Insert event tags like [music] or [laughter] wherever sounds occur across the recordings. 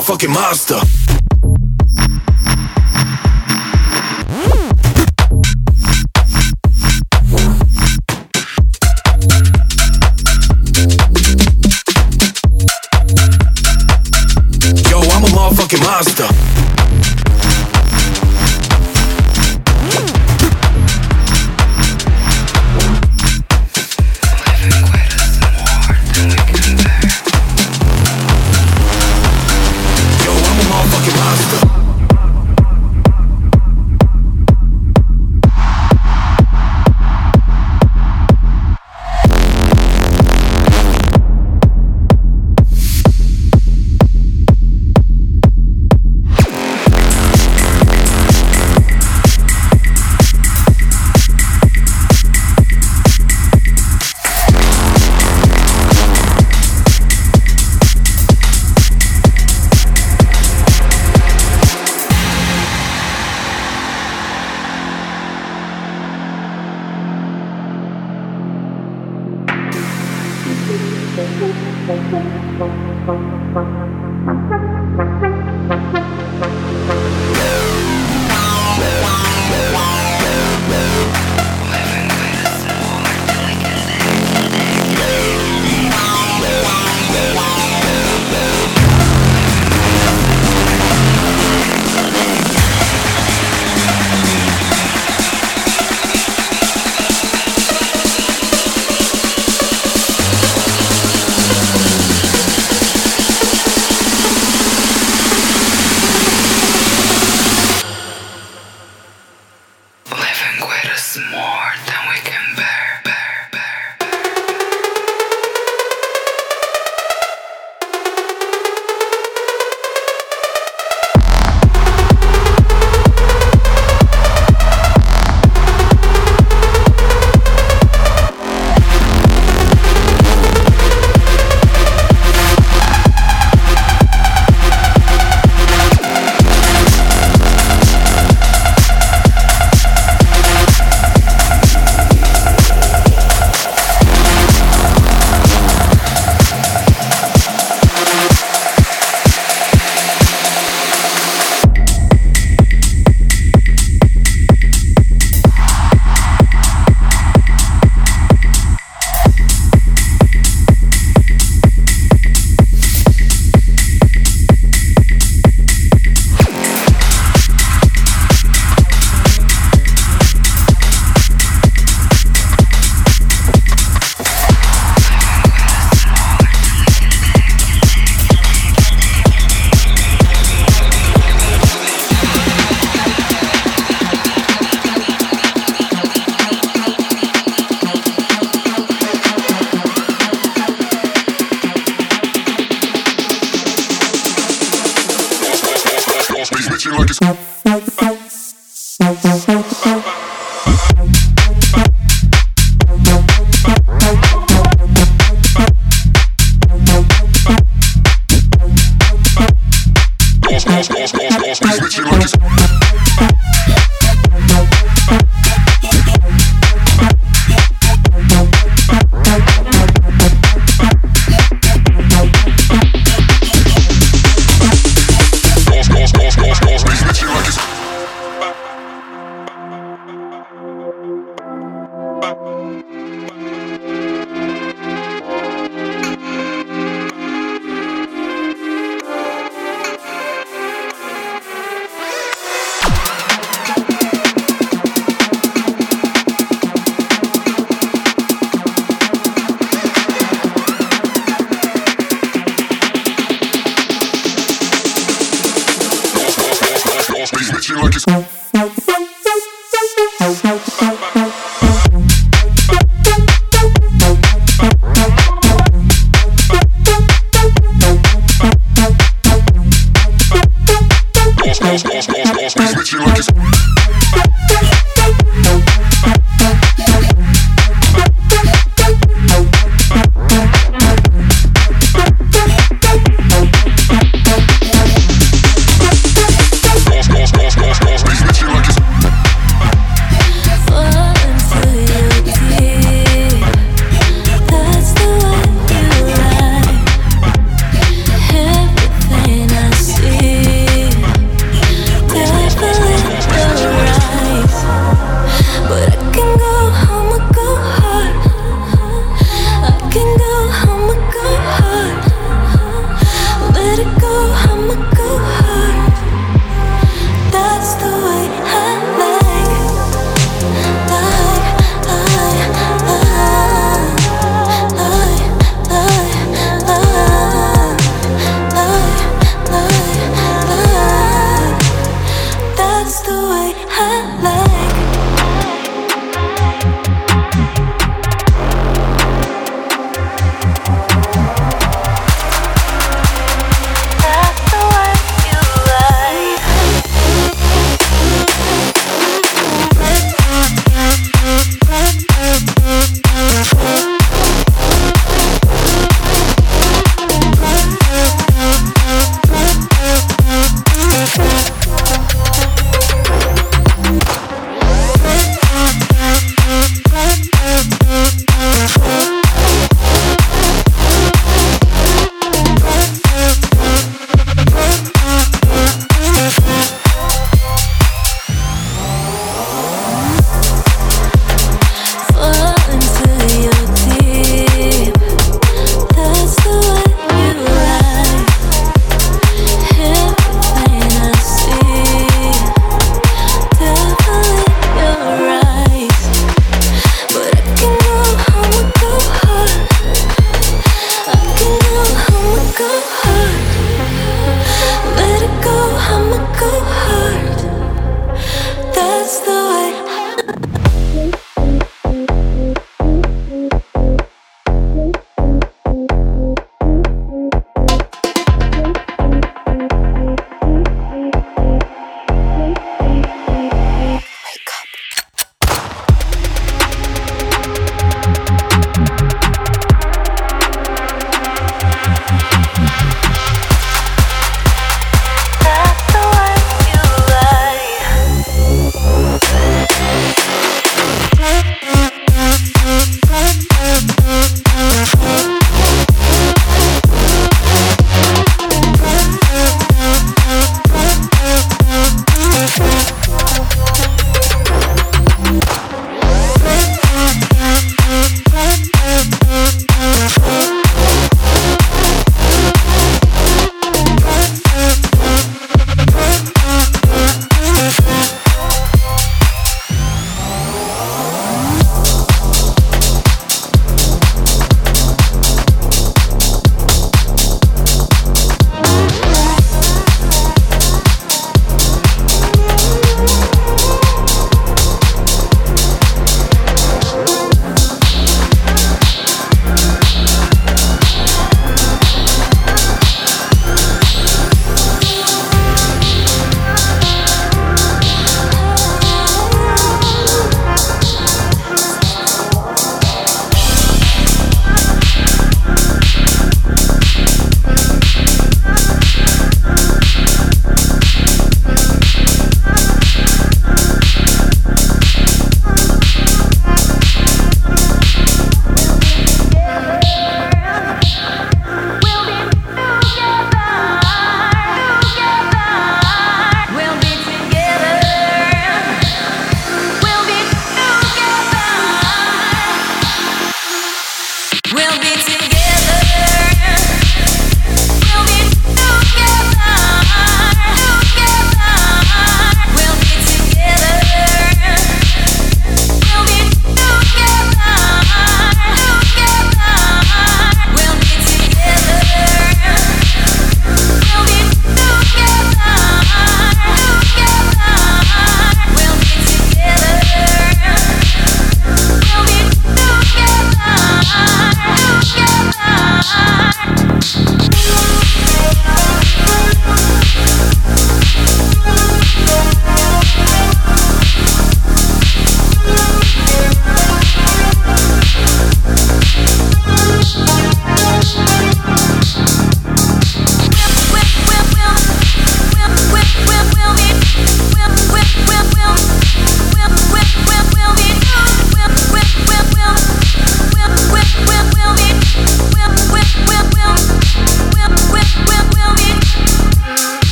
motherfucking monster.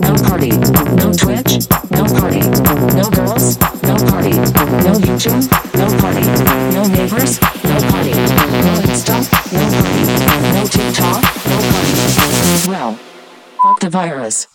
No party. No Twitch, no party. No girls, no party. No YouTube, no party. No neighbors, no party. No Insta, no party. No TikTok, no party. Well, fuck the virus.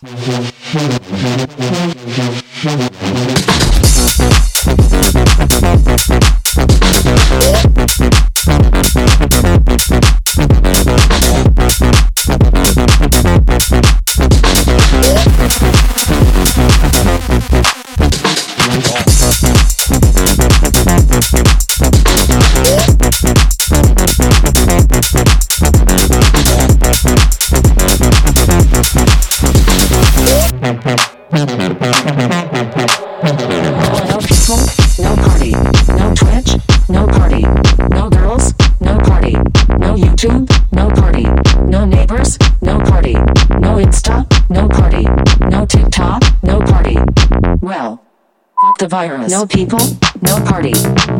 No people, no party.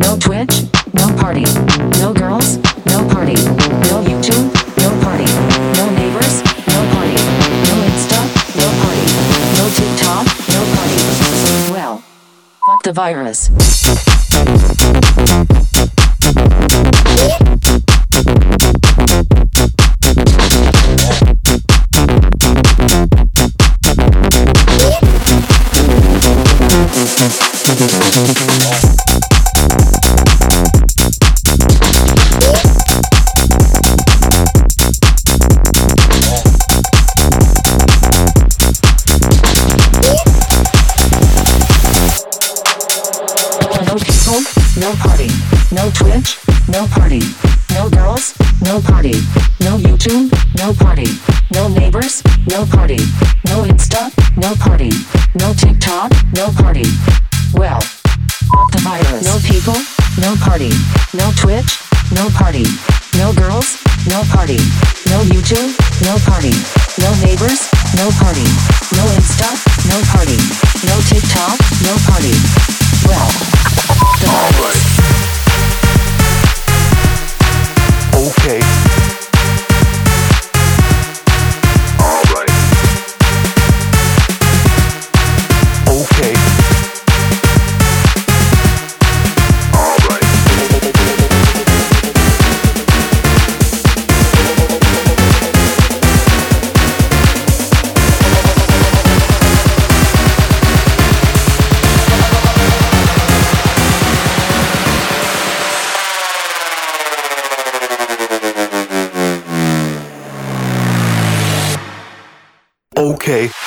No Twitch, no party. No girls, no party. No YouTube, no party. No neighbors, no party. No Insta, no party. No TikTok, no party. Well, fuck the virus. No party. No TikTok, no party. Well, the virus. No people, no party. No Twitch, no party. no girls, no party. No YouTube, no party. No neighbors, no party. No Insta, no party. No TikTok, no party. Well, the Alright. Okay. Okay.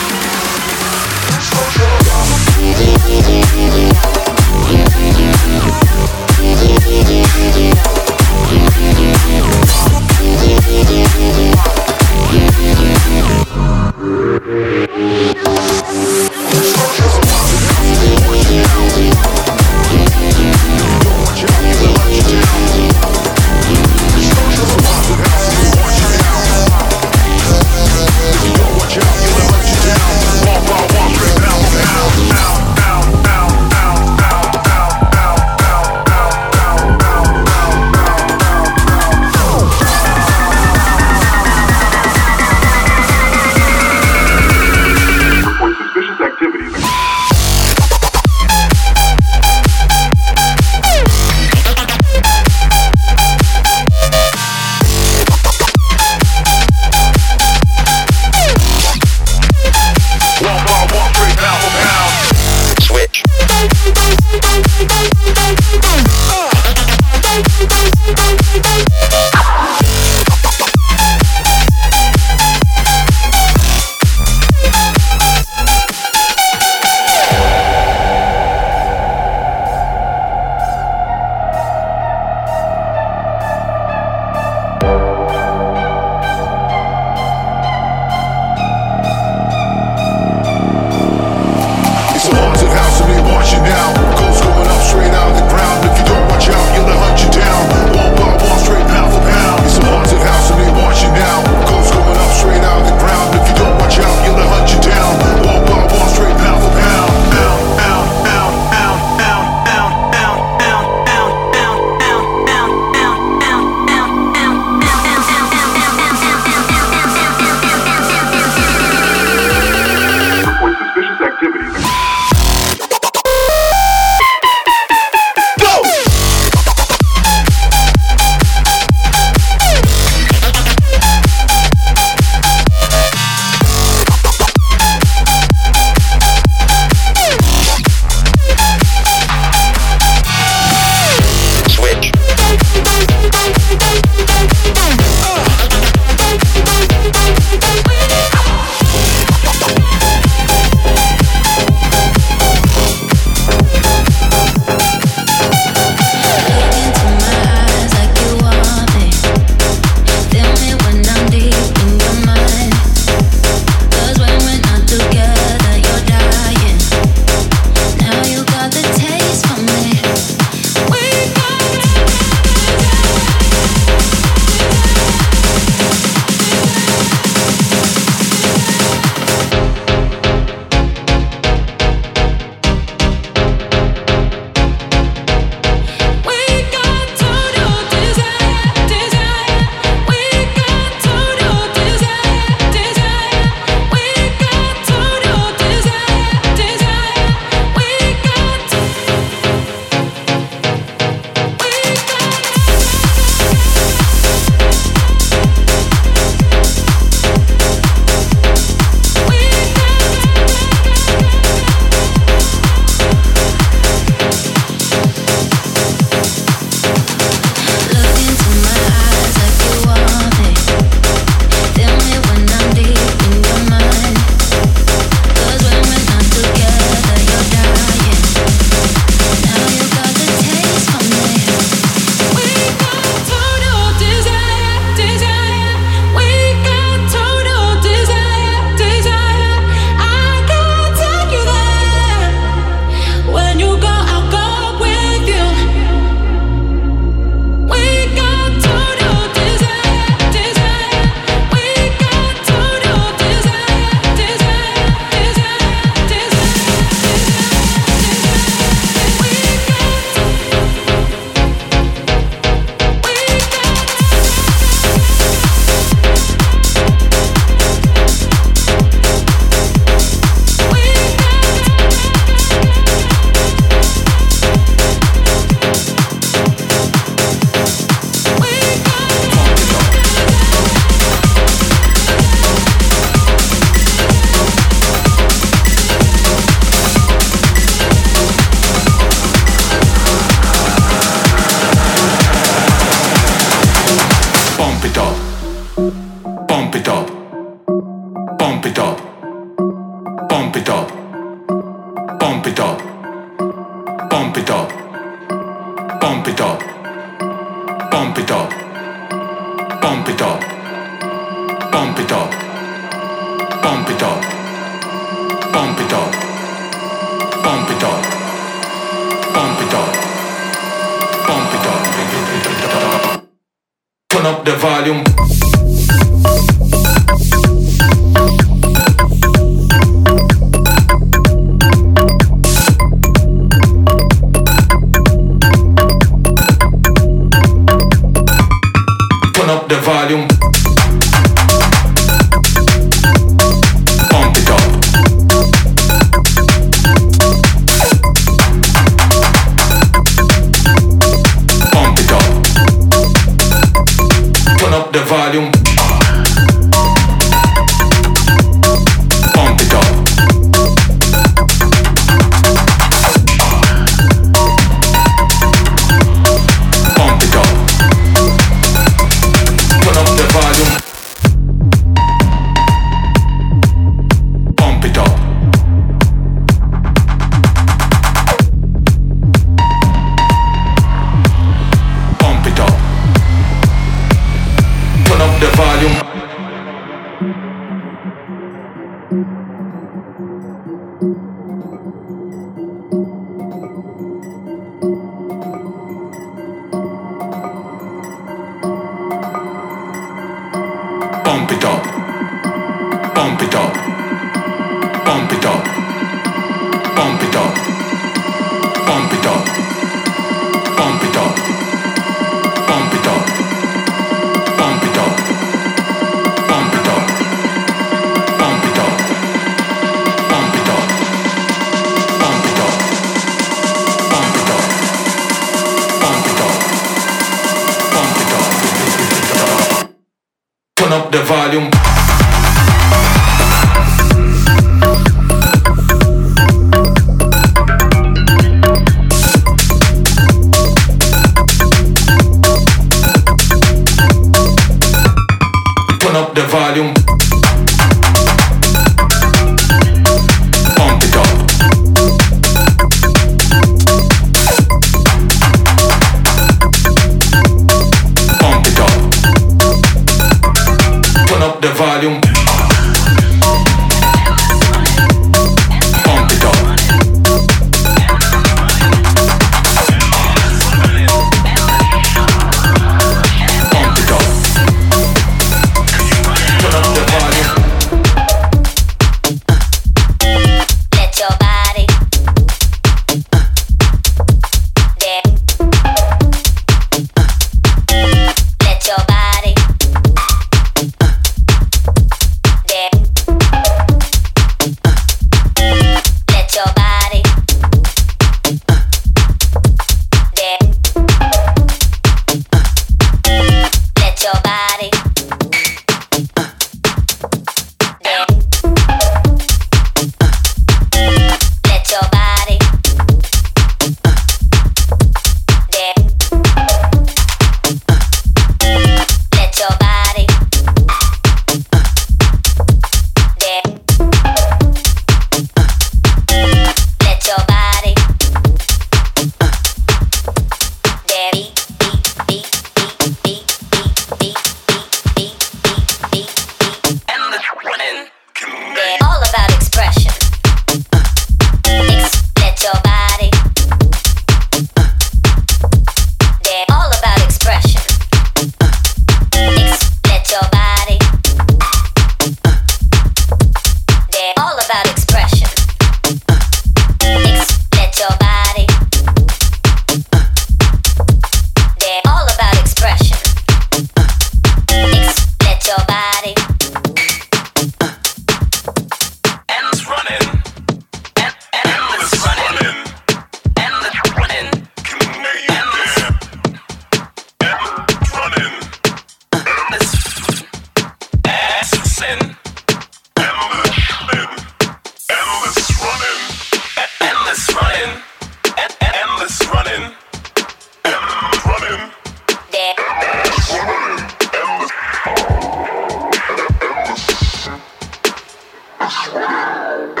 Ah! [laughs]